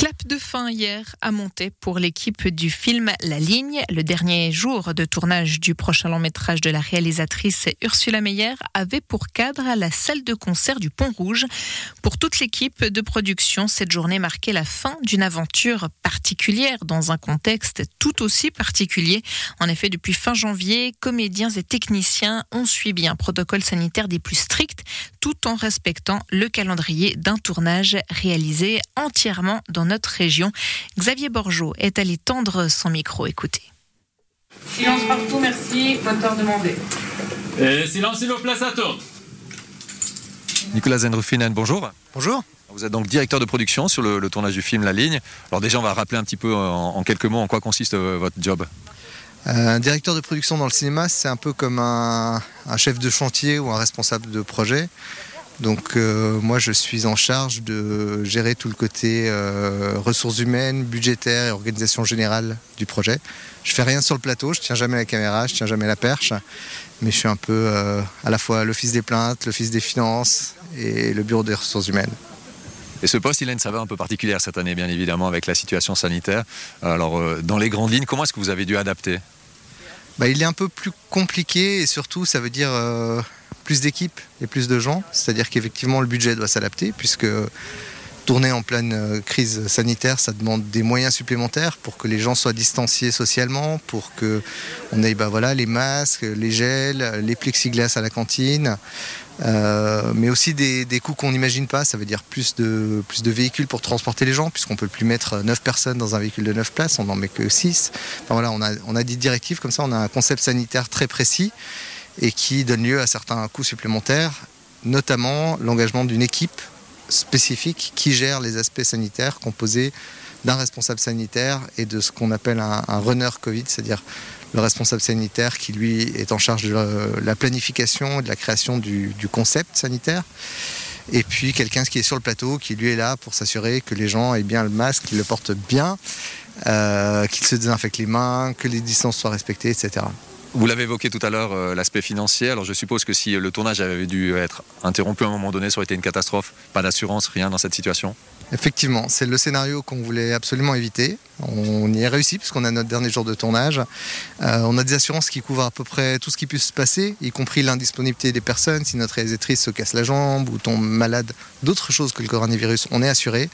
Clap de fin hier à monter pour l'équipe du film La Ligne. Le dernier jour de tournage du prochain long métrage de la réalisatrice Ursula Meyer avait pour cadre la salle de concert du Pont Rouge. Pour toute l'équipe de production, cette journée marquait la fin d'une aventure particulière dans un contexte tout aussi particulier. En effet, depuis fin janvier, comédiens et techniciens ont suivi un protocole sanitaire des plus stricts tout en respectant le calendrier d'un tournage réalisé entièrement dans notre région. Xavier Borgeot est allé tendre son micro. Écoutez. Silence partout, merci. Moteur demandé. Et silence, s'il vous plaît, ça tourne. Nicolas Zenrufinen, bonjour. Bonjour. Vous êtes donc directeur de production sur le, le, tournage du film La Ligne. Alors déjà, on va rappeler un petit peu en, en quelques mots en quoi consiste euh, votre job. Euh, un directeur de production dans le cinéma, c'est un peu comme un, un, chef de chantier ou un responsable de projet. Donc euh, moi je suis en charge de gérer tout le côté euh, ressources humaines, budgétaires et organisation générale du projet. Je fais rien sur le plateau, je tiens jamais la caméra, je tiens jamais la perche, mais je suis un peu euh, à la fois l'office des plaintes, l'office des finances et le bureau des ressources humaines. Et ce poste, il a une saveur un peu particulière cette année, bien évidemment, avec la situation sanitaire. Alors, dans les grandes lignes, comment est-ce que vous avez dû adapter? Bah, Il est un peu plus compliqué et surtout, ça veut dire euh, plus d'équipes et plus de gens. C'est-à-dire qu'effectivement, le budget doit s'adapter puisque tourner en pleine euh, crise sanitaire, ça demande des moyens supplémentaires pour que les gens soient distanciés socialement, pour que on ait bah, les masques, les gels, les plexiglas à la cantine, euh, mais aussi des, coûts qu'on n'imagine pas. Ça veut dire plus de, plus de véhicules pour transporter les gens, puisqu'on ne peut plus mettre 9 personnes dans un véhicule de 9 places, on n'en met que 6. Enfin, voilà, on, a, on a des directives comme ça, on a un concept sanitaire très précis et qui donne lieu à certains coûts supplémentaires, notamment l'engagement d'une équipe spécifique qui gère les aspects sanitaires composés d'un responsable sanitaire et de ce qu'on appelle un, un, runner Covid, c'est-à-dire le responsable sanitaire qui lui est en charge de la planification et de la création du, du concept sanitaire. Et puis quelqu'un qui est sur le plateau, qui lui est là pour s'assurer que les gens aient bien le masque, qu'ils le portent bien, euh, qu'ils se désinfectent les mains, que les distances soient respectées, etc. Vous l'avez évoqué tout à l'heure, euh, l'aspect financier. Alors je suppose que si le tournage avait dû être interrompu à un moment donné, ça aurait été une catastrophe. Pas d'assurance, rien dans cette situation? Effectivement, c'est le scénario qu'on voulait absolument éviter. On y est réussi puisqu'on a notre dernier jour de tournage. Euh, on a des assurances qui couvrent à peu près tout ce qui puisse se passer, y compris l'indisponibilité des personnes. Si notre réalisatrice se casse la jambe ou tombe malade d'autres choses que le coronavirus, on est assuré.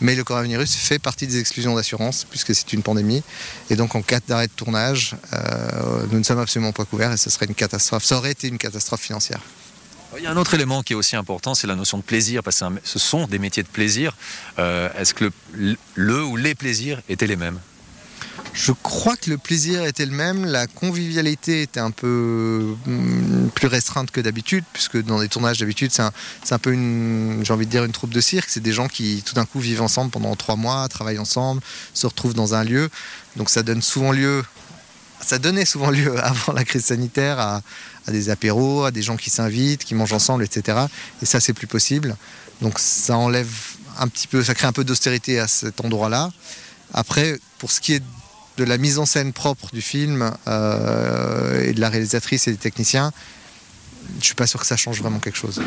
Mais le coronavirus fait partie des exclusions d'assurance puisque c'est une pandémie. Et donc en cas d'arrêt de tournage, euh, nous ne sommes absolument pas couverts et ce serait une catastrophe. Ça aurait été une catastrophe financière. Il y a un autre élément qui est aussi important, c'est la notion de plaisir, parce que ce sont des métiers de plaisir. Euh, Est-ce que le, ou les plaisirs étaient les mêmes? Je crois que le plaisir était le même, la convivialité était un peu mm, plus restreinte que d'habitude, puisque dans des tournages d'habitude, c'est un, un, peu une, j'ai envie de dire, une troupe de cirque. C'est des gens qui tout d'un coup vivent ensemble pendant trois mois, travaillent ensemble, se retrouvent dans un lieu. Donc ça donne souvent lieu ça donnait souvent lieu avant la crise sanitaire à, à des apéros, à des gens qui s'invitent, qui mangent ensemble, etc. Et ça, c'est plus possible. Donc ça enlève un petit peu, ça crée un peu d'austérité à cet endroit-là. Après, pour ce qui est de la mise en scène propre du film euh, et de la réalisatrice et des techniciens, je suis pas sûr que ça change vraiment quelque chose.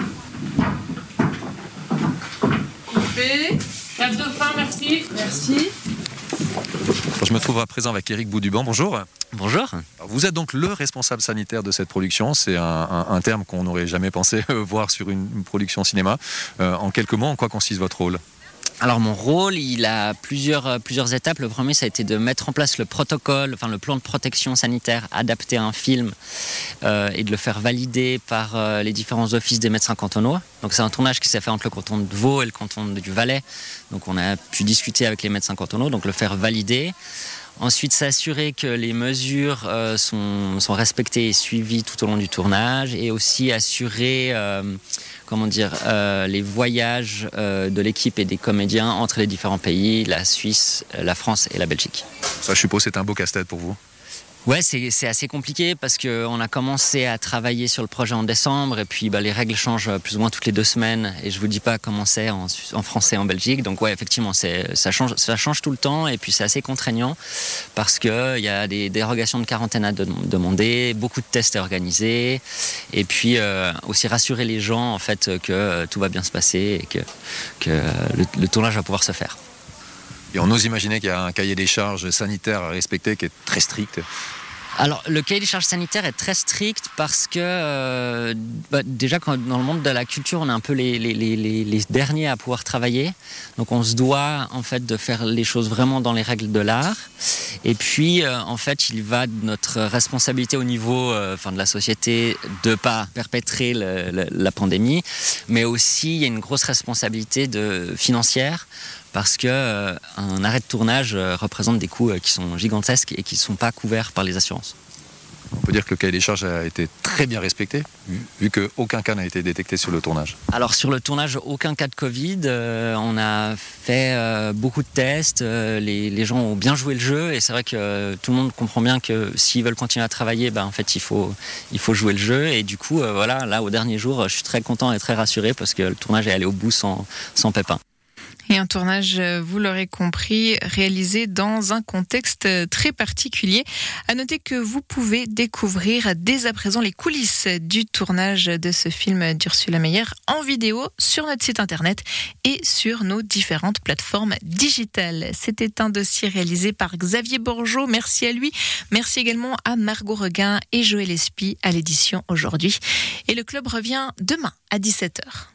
Coupé. De fin, merci. Merci. Je me trouve à présent avec Eric Bouduban. Bonjour. Bonjour. Alors vous êtes donc le responsable sanitaire de cette production. C'est un, un, un, terme qu'on n'aurait jamais pensé voir sur une, une production cinéma. Euh, en quelques mots, en quoi consiste votre rôle? Alors mon rôle, il a plusieurs, plusieurs étapes. Le premier, ça a été de mettre en place le protocole, enfin le plan de protection sanitaire adapté à un film euh, et de le faire valider par euh, les différents offices des médecins cantonaux. Donc c'est un tournage qui s'est fait entre le canton de Vaud et le canton du Valais. Donc on a pu discuter avec les médecins cantonaux, donc le faire valider. Ensuite, s'assurer que les mesures euh, sont, respectées et suivies tout au long du tournage et aussi assurer euh, comment dire, euh, les voyages euh, de l'équipe et des comédiens entre les différents pays, la Suisse, la France et la Belgique. Ça, je suppose, c'est un beau casse-tête pour vous? Ouais, c'est assez compliqué parce qu'on a commencé à travailler sur le projet en décembre et puis bah, les règles changent plus ou moins toutes les deux semaines et je vous dis pas comment c'est en, en, français en Belgique. Donc ouais, effectivement, ça change, ça change tout le temps et puis c'est assez contraignant parce qu'il y a des dérogations de quarantaine à demander, beaucoup de tests à organiser et puis euh, aussi rassurer les gens en fait que euh, tout va bien se passer et que, que le, le tournage va pouvoir se faire. Et on ose imaginer qu'il y a un cahier des charges sanitaires à respecter qui est très strict. Alors, le cahier des charges sanitaires est très strict parce que, euh, bah, déjà, dans le monde de la culture, on est un peu les, derniers à pouvoir travailler. Donc, on se doit, en fait, de faire les choses vraiment dans les règles de l'art. Et puis, euh, en fait, il va de notre responsabilité au niveau euh, enfin, de la société de pas perpétrer la pandémie, mais aussi, il y a une grosse responsabilité de, financière parce que euh, un arrêt de tournage euh, représente des coûts euh, qui sont gigantesques et qui ne sont pas couverts par les assurances. On peut dire que le cahier des charges a été très bien respecté, vu, vu qu'aucun cas n'a été détecté sur le tournage. Alors sur le tournage, aucun cas de Covid. Euh, on a fait euh, beaucoup de tests. Euh, les, les, gens ont bien joué le jeu et c'est vrai que tout le monde comprend bien que s'ils veulent continuer à travailler, ben, en fait il faut, il faut jouer le jeu. Et du coup, voilà, là au dernier jour, je suis très content et très rassuré parce que le tournage est allé au bout sans, sans pépin. Et un tournage, vous l'aurez compris, réalisé dans un contexte très particulier. À noter que vous pouvez découvrir dès à présent les coulisses du tournage de ce film d'Ursula Meyer en vidéo sur notre site internet et sur nos différentes plateformes digitales. C'était un dossier réalisé par Xavier Borgeot. Merci à lui. Merci également à Margot Reguin et Joël Espy à l'édition aujourd'hui. Et le club revient demain à 17h.